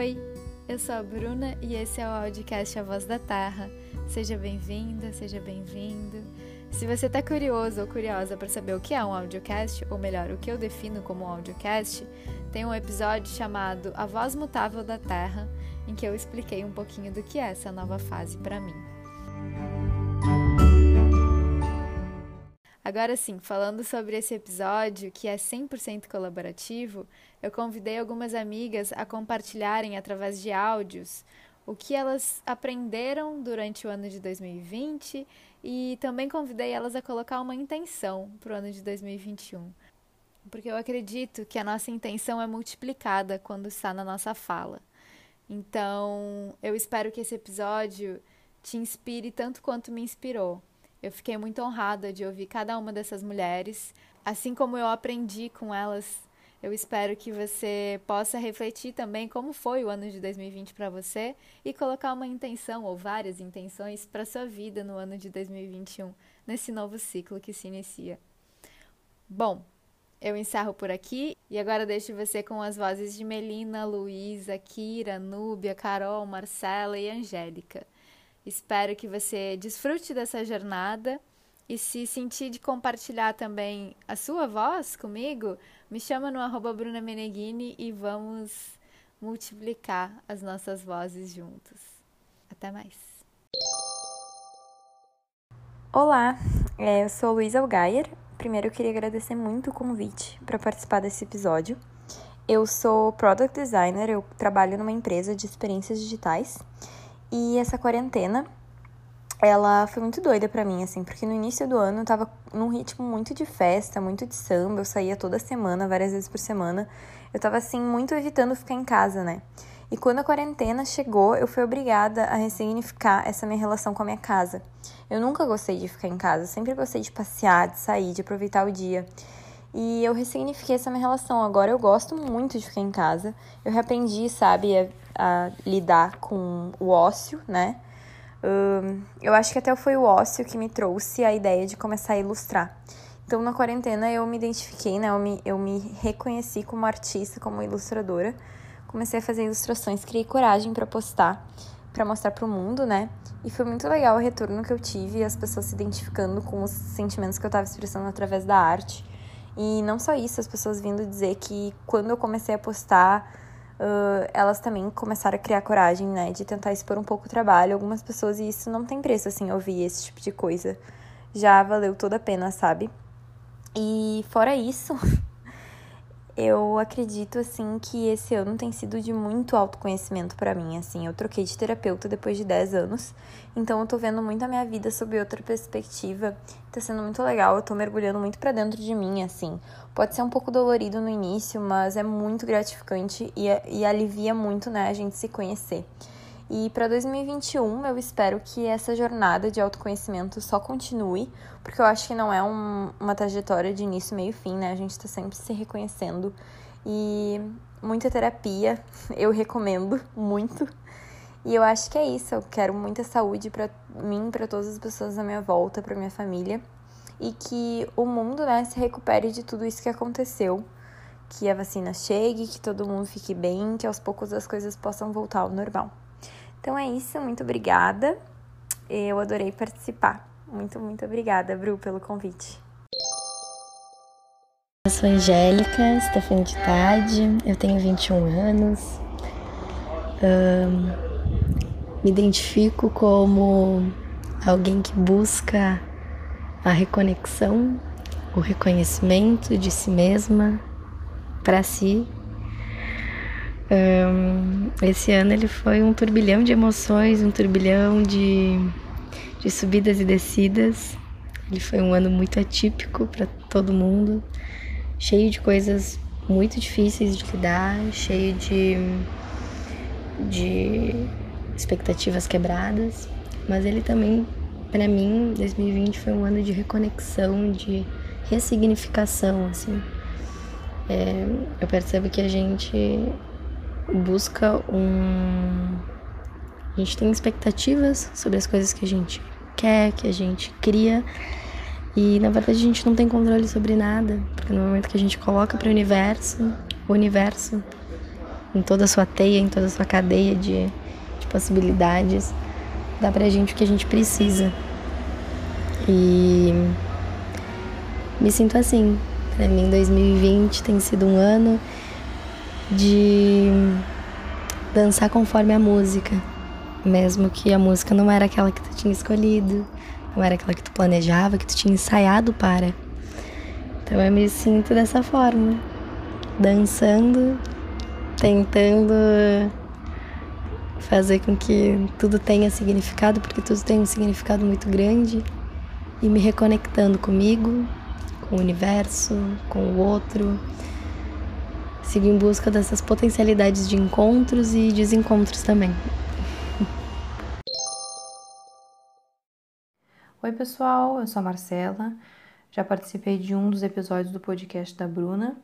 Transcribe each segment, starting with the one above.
Oi, eu sou a Bruna e esse é o audiocast A Voz da Terra. Seja bem-vinda, seja bem-vindo. Se você está curioso ou curiosa para saber o que é um audiocast, ou melhor, o que eu defino como um audiocast, tem um episódio chamado A Voz Mutável da Terra, em que eu expliquei um pouquinho do que é essa nova fase para mim. Agora sim, falando sobre esse episódio que é 100% colaborativo, eu convidei algumas amigas a compartilharem através de áudios o que elas aprenderam durante o ano de 2020 e também convidei elas a colocar uma intenção para o ano de 2021. Porque eu acredito que a nossa intenção é multiplicada quando está na nossa fala. Então, eu espero que esse episódio te inspire tanto quanto me inspirou. Eu fiquei muito honrada de ouvir cada uma dessas mulheres, assim como eu aprendi com elas. Eu espero que você possa refletir também como foi o ano de 2020 para você e colocar uma intenção ou várias intenções para sua vida no ano de 2021, nesse novo ciclo que se inicia. Bom, eu encerro por aqui e agora deixo você com as vozes de Melina, Luísa, Kira, Núbia, Carol, Marcela e Angélica. Espero que você desfrute dessa jornada e se sentir de compartilhar também a sua voz comigo, me chama no arroba Bruna Meneghini e vamos multiplicar as nossas vozes juntos. Até mais. Olá, é, eu sou Luísa Algaier. Primeiro eu queria agradecer muito o convite para participar desse episódio. Eu sou Product Designer, eu trabalho numa empresa de experiências digitais e essa quarentena, ela foi muito doida para mim, assim, porque no início do ano eu tava num ritmo muito de festa, muito de samba, eu saía toda semana, várias vezes por semana. Eu tava, assim, muito evitando ficar em casa, né? E quando a quarentena chegou, eu fui obrigada a ressignificar essa minha relação com a minha casa. Eu nunca gostei de ficar em casa, sempre gostei de passear, de sair, de aproveitar o dia. E eu ressignifiquei essa minha relação. Agora eu gosto muito de ficar em casa. Eu reaprendi, sabe, a, lidar com o ócio, né? Um, eu acho que até foi o ócio que me trouxe a ideia de começar a ilustrar. Então, na quarentena, eu me identifiquei, né? Eu me, eu me reconheci como artista, como ilustradora. Comecei a fazer ilustrações, criei coragem para postar, para mostrar para o mundo, né? E foi muito legal o retorno que eu tive, as pessoas se identificando com os sentimentos que eu estava expressando através da arte. E não só isso, as pessoas vindo dizer que quando eu comecei a postar, uh, elas também começaram a criar coragem, né, de tentar expor um pouco o trabalho. Algumas pessoas, e isso não tem preço, assim, ouvir esse tipo de coisa. Já valeu toda a pena, sabe? E fora isso, eu acredito assim que esse ano tem sido de muito autoconhecimento para mim, assim. Eu troquei de terapeuta depois de 10 anos, então eu tô vendo muito a minha vida sob outra perspectiva. Tá sendo muito legal, eu tô mergulhando muito para dentro de mim, assim. Pode ser um pouco dolorido no início, mas é muito gratificante e, e alivia muito, né, a gente se conhecer. E para 2021 eu espero que essa jornada de autoconhecimento só continue, porque eu acho que não é um, uma trajetória de início, meio fim, né? A gente está sempre se reconhecendo. E muita terapia, eu recomendo muito. E eu acho que é isso. Eu quero muita saúde para mim, para todas as pessoas à minha volta, para minha família. E que o mundo, né, se recupere de tudo isso que aconteceu. Que a vacina chegue, que todo mundo fique bem, que aos poucos as coisas possam voltar ao normal. Então é isso, muito obrigada. Eu adorei participar. Muito, muito obrigada, Bru, pelo convite. Eu sou Angélica Stefani de Tade, eu tenho 21 anos. Um, me identifico como alguém que busca a reconexão, o reconhecimento de si mesma para si um, esse ano ele foi um turbilhão de emoções, um turbilhão de, de subidas e descidas. Ele foi um ano muito atípico para todo mundo, cheio de coisas muito difíceis de lidar, cheio de, de expectativas quebradas. Mas ele também, para mim, 2020 foi um ano de reconexão, de ressignificação, assim. É, eu percebo que a gente busca um. A gente tem expectativas sobre as coisas que a gente quer, que a gente cria. E na verdade a gente não tem controle sobre nada, porque no momento que a gente coloca para o universo, o universo em toda a sua teia, em toda a sua cadeia de, de possibilidades, dá pra gente o que a gente precisa. E me sinto assim. Pra mim, 2020 tem sido um ano de dançar conforme a música, mesmo que a música não era aquela que tu tinha escolhido, não era aquela que tu planejava, que tu tinha ensaiado para. Então eu me sinto dessa forma, dançando, tentando fazer com que tudo tenha significado, porque tudo tem um significado muito grande, e me reconectando comigo, com o universo, com o outro. Sigo em busca dessas potencialidades de encontros e desencontros também. Oi, pessoal, eu sou a Marcela. Já participei de um dos episódios do podcast da Bruna.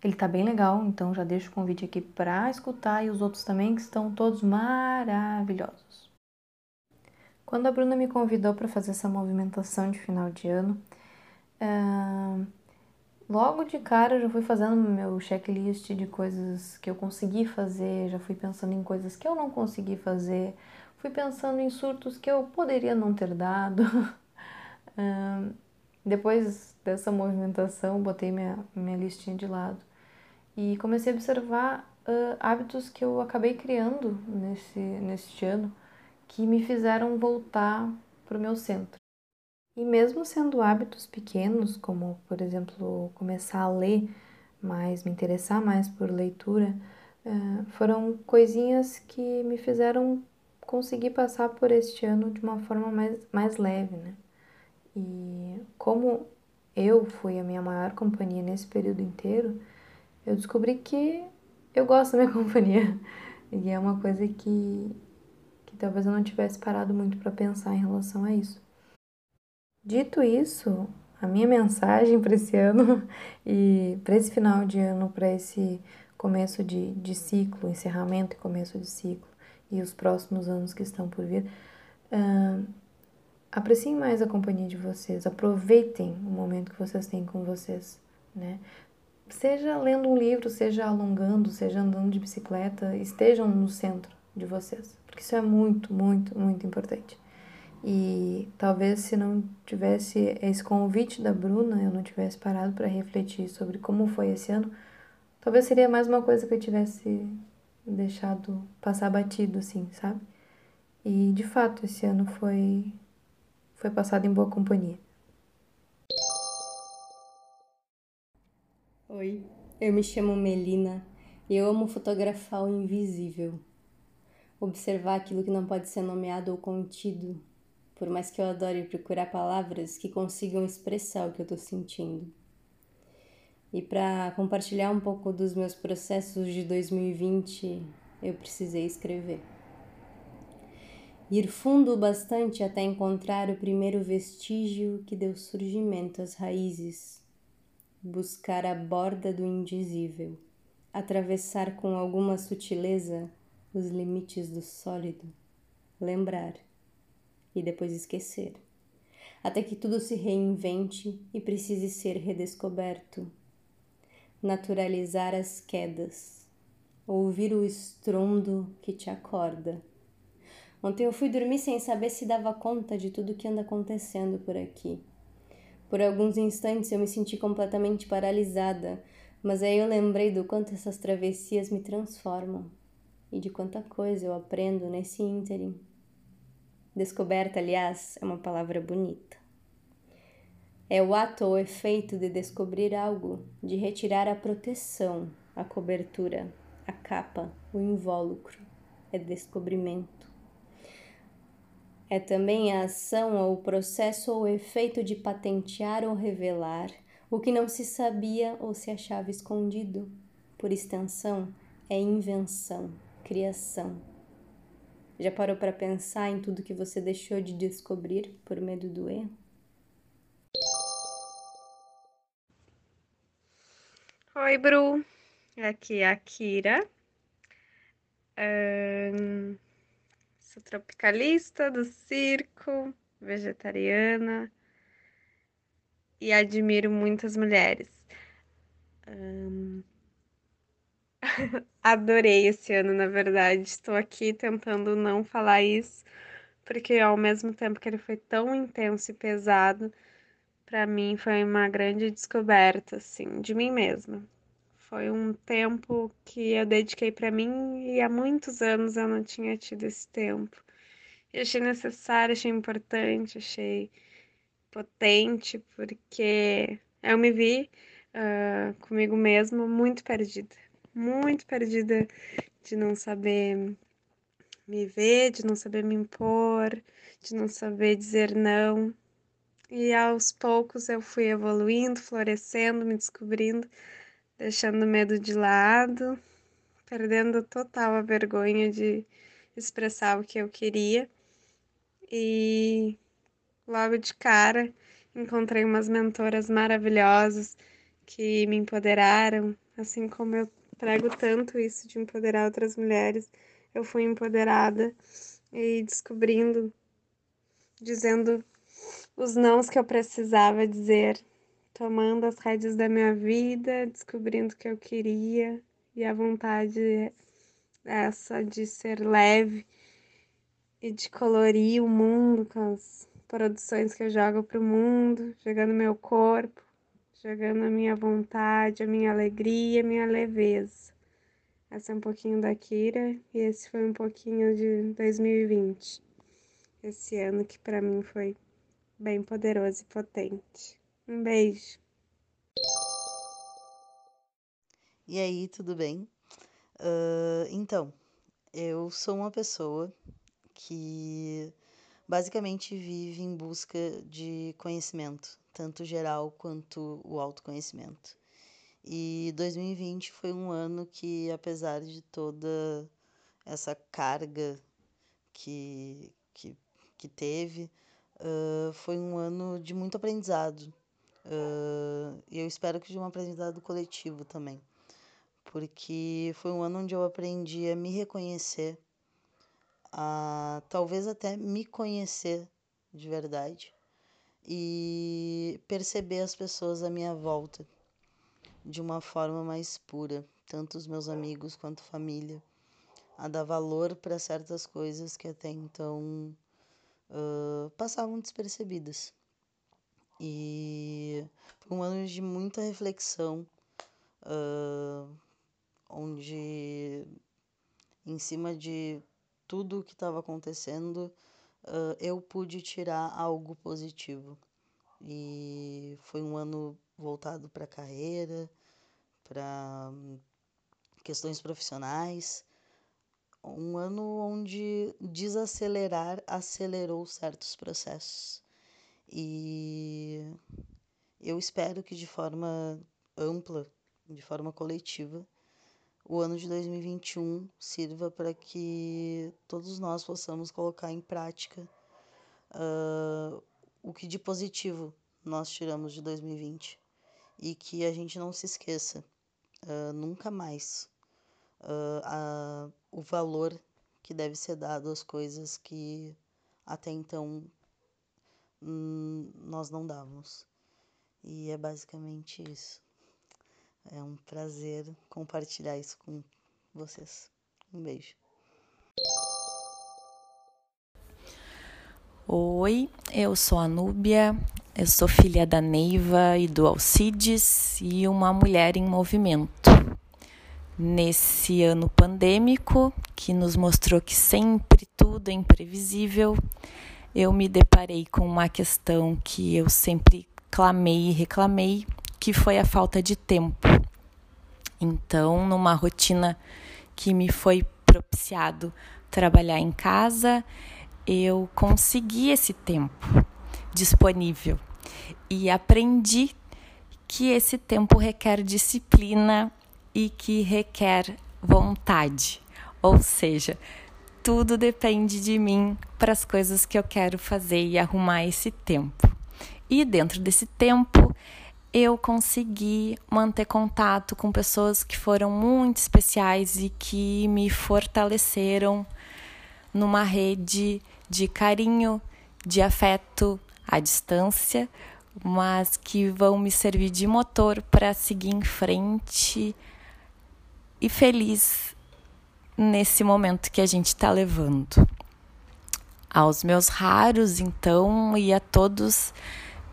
Ele tá bem legal, então já deixo o convite aqui para escutar e os outros também que estão todos maravilhosos. Quando a Bruna me convidou para fazer essa movimentação de final de ano, uh, logo de cara eu já fui fazendo meu checklist de coisas que eu consegui fazer, já fui pensando em coisas que eu não consegui fazer, fui pensando em surtos que eu poderia não ter dado. uh, depois dessa movimentação, botei minha, minha listinha de lado e comecei a observar uh, hábitos que eu acabei criando nesse, neste ano que me fizeram voltar para o meu centro. E mesmo sendo hábitos pequenos, como por exemplo começar a ler mais, me interessar mais por leitura, uh, foram coisinhas que me fizeram conseguir passar por este ano de uma forma mais, mais leve, né? E como eu fui a minha maior companhia nesse período inteiro, eu descobri que eu gosto da minha companhia. E é uma coisa que, que talvez eu não tivesse parado muito para pensar em relação a isso. Dito isso, a minha mensagem para esse ano e para esse final de ano, para esse começo de, de ciclo, encerramento e começo de ciclo, e os próximos anos que estão por vir, uh, apreciem mais a companhia de vocês, aproveitem o momento que vocês têm com vocês, né? seja lendo um livro, seja alongando, seja andando de bicicleta, estejam no centro de vocês, porque isso é muito, muito, muito importante. E talvez se não tivesse esse convite da Bruna, eu não tivesse parado para refletir sobre como foi esse ano, talvez seria mais uma coisa que eu tivesse deixado passar batido assim, sabe? E de fato, esse ano foi foi passado em boa companhia. Oi, eu me chamo Melina e eu amo fotografar o invisível. Observar aquilo que não pode ser nomeado ou contido, por mais que eu adore procurar palavras que consigam expressar o que eu estou sentindo. E para compartilhar um pouco dos meus processos de 2020, eu precisei escrever. Ir fundo o bastante até encontrar o primeiro vestígio que deu surgimento às raízes buscar a borda do indizível, atravessar com alguma sutileza os limites do sólido, lembrar e depois esquecer, até que tudo se reinvente e precise ser redescoberto. Naturalizar as quedas, ouvir o estrondo que te acorda. Ontem eu fui dormir sem saber se dava conta de tudo que anda acontecendo por aqui por alguns instantes eu me senti completamente paralisada, mas aí eu lembrei do quanto essas travessias me transformam e de quanta coisa eu aprendo nesse ínterim. Descoberta, aliás, é uma palavra bonita. É o ato ou efeito de descobrir algo, de retirar a proteção, a cobertura, a capa, o invólucro. É descobrimento. É também a ação ou o processo ou efeito de patentear ou revelar o que não se sabia ou se achava escondido. Por extensão, é invenção, criação. Já parou para pensar em tudo que você deixou de descobrir por medo do erro? Oi, Bru. Aqui é a Kira. Um Sou tropicalista do circo, vegetariana e admiro muitas mulheres. Um... adorei esse ano, na verdade. Estou aqui tentando não falar isso, porque ao mesmo tempo que ele foi tão intenso e pesado, para mim foi uma grande descoberta, assim, de mim mesma. Foi um tempo que eu dediquei para mim e há muitos anos eu não tinha tido esse tempo. Eu achei necessário, achei importante, achei potente, porque eu me vi uh, comigo mesma muito perdida. Muito perdida de não saber me ver, de não saber me impor, de não saber dizer não. E aos poucos eu fui evoluindo, florescendo, me descobrindo deixando o medo de lado, perdendo total a vergonha de expressar o que eu queria. E logo de cara encontrei umas mentoras maravilhosas que me empoderaram, assim como eu prego tanto isso de empoderar outras mulheres, eu fui empoderada e descobrindo, dizendo os nãos que eu precisava dizer tomando as rédeas da minha vida, descobrindo o que eu queria e a vontade essa de ser leve e de colorir o mundo com as produções que eu jogo para o mundo, jogando meu corpo, jogando a minha vontade, a minha alegria, a minha leveza. Essa é um pouquinho da Kira e esse foi um pouquinho de 2020. Esse ano que para mim foi bem poderoso e potente. Um beijo. E aí, tudo bem? Uh, então, eu sou uma pessoa que basicamente vive em busca de conhecimento, tanto geral quanto o autoconhecimento. E 2020 foi um ano que, apesar de toda essa carga que, que, que teve, uh, foi um ano de muito aprendizado, e eu espero que de um aprendizado coletivo também, porque foi um ano onde eu aprendi a me reconhecer, a talvez até me conhecer de verdade e perceber as pessoas à minha volta de uma forma mais pura, tanto os meus amigos quanto família, a dar valor para certas coisas que até então uh, passavam despercebidas. E foi um ano de muita reflexão, uh, onde, em cima de tudo o que estava acontecendo, uh, eu pude tirar algo positivo. E foi um ano voltado para carreira, para questões profissionais. Um ano onde desacelerar acelerou certos processos. E eu espero que de forma ampla, de forma coletiva, o ano de 2021 sirva para que todos nós possamos colocar em prática uh, o que de positivo nós tiramos de 2020 e que a gente não se esqueça uh, nunca mais uh, o valor que deve ser dado às coisas que até então Hum, nós não dávamos. E é basicamente isso. É um prazer compartilhar isso com vocês. Um beijo. Oi, eu sou a Núbia, eu sou filha da Neiva e do Alcides e uma mulher em movimento. Nesse ano pandêmico, que nos mostrou que sempre tudo é imprevisível, eu me deparei com uma questão que eu sempre clamei e reclamei, que foi a falta de tempo. Então, numa rotina que me foi propiciado trabalhar em casa, eu consegui esse tempo disponível e aprendi que esse tempo requer disciplina e que requer vontade. Ou seja, tudo depende de mim para as coisas que eu quero fazer e arrumar esse tempo. E dentro desse tempo, eu consegui manter contato com pessoas que foram muito especiais e que me fortaleceram numa rede de carinho, de afeto à distância, mas que vão me servir de motor para seguir em frente e feliz nesse momento que a gente está levando. Aos meus raros, então, e a todos,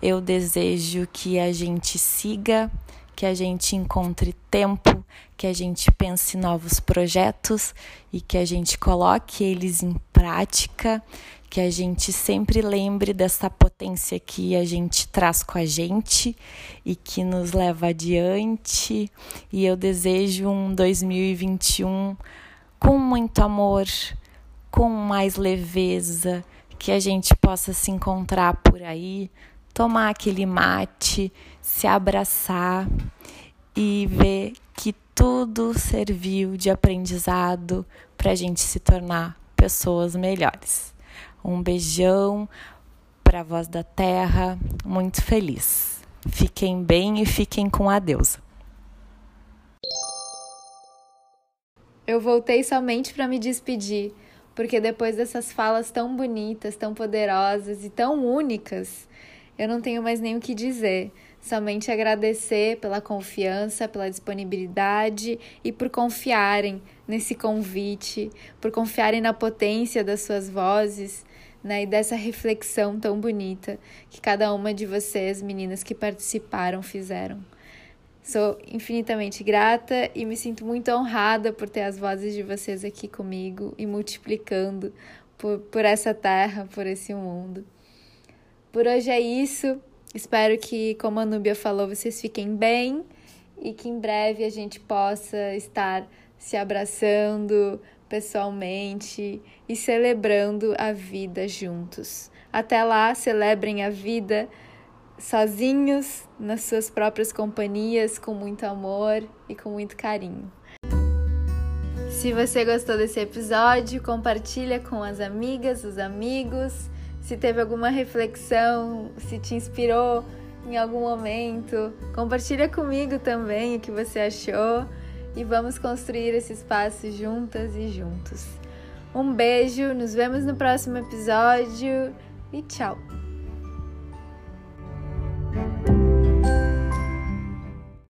eu desejo que a gente siga, que a gente encontre tempo, que a gente pense novos projetos e que a gente coloque eles em prática, que a gente sempre lembre dessa potência que a gente traz com a gente e que nos leva adiante. E eu desejo um 2021 com muito amor, com mais leveza, que a gente possa se encontrar por aí, tomar aquele mate, se abraçar e ver que tudo serviu de aprendizado para a gente se tornar pessoas melhores. Um beijão para a voz da terra, muito feliz. Fiquem bem e fiquem com a deusa. Eu voltei somente para me despedir, porque depois dessas falas tão bonitas, tão poderosas e tão únicas, eu não tenho mais nem o que dizer. Somente agradecer pela confiança, pela disponibilidade e por confiarem nesse convite, por confiarem na potência das suas vozes, né, e dessa reflexão tão bonita que cada uma de vocês, meninas que participaram, fizeram. Sou infinitamente grata e me sinto muito honrada por ter as vozes de vocês aqui comigo e multiplicando por, por essa terra, por esse mundo. Por hoje é isso. Espero que, como a Núbia falou, vocês fiquem bem e que em breve a gente possa estar se abraçando pessoalmente e celebrando a vida juntos. Até lá, celebrem a vida sozinhos, nas suas próprias companhias, com muito amor e com muito carinho. Se você gostou desse episódio, compartilha com as amigas, os amigos. Se teve alguma reflexão, se te inspirou em algum momento, compartilha comigo também o que você achou e vamos construir esse espaço juntas e juntos. Um beijo, nos vemos no próximo episódio e tchau!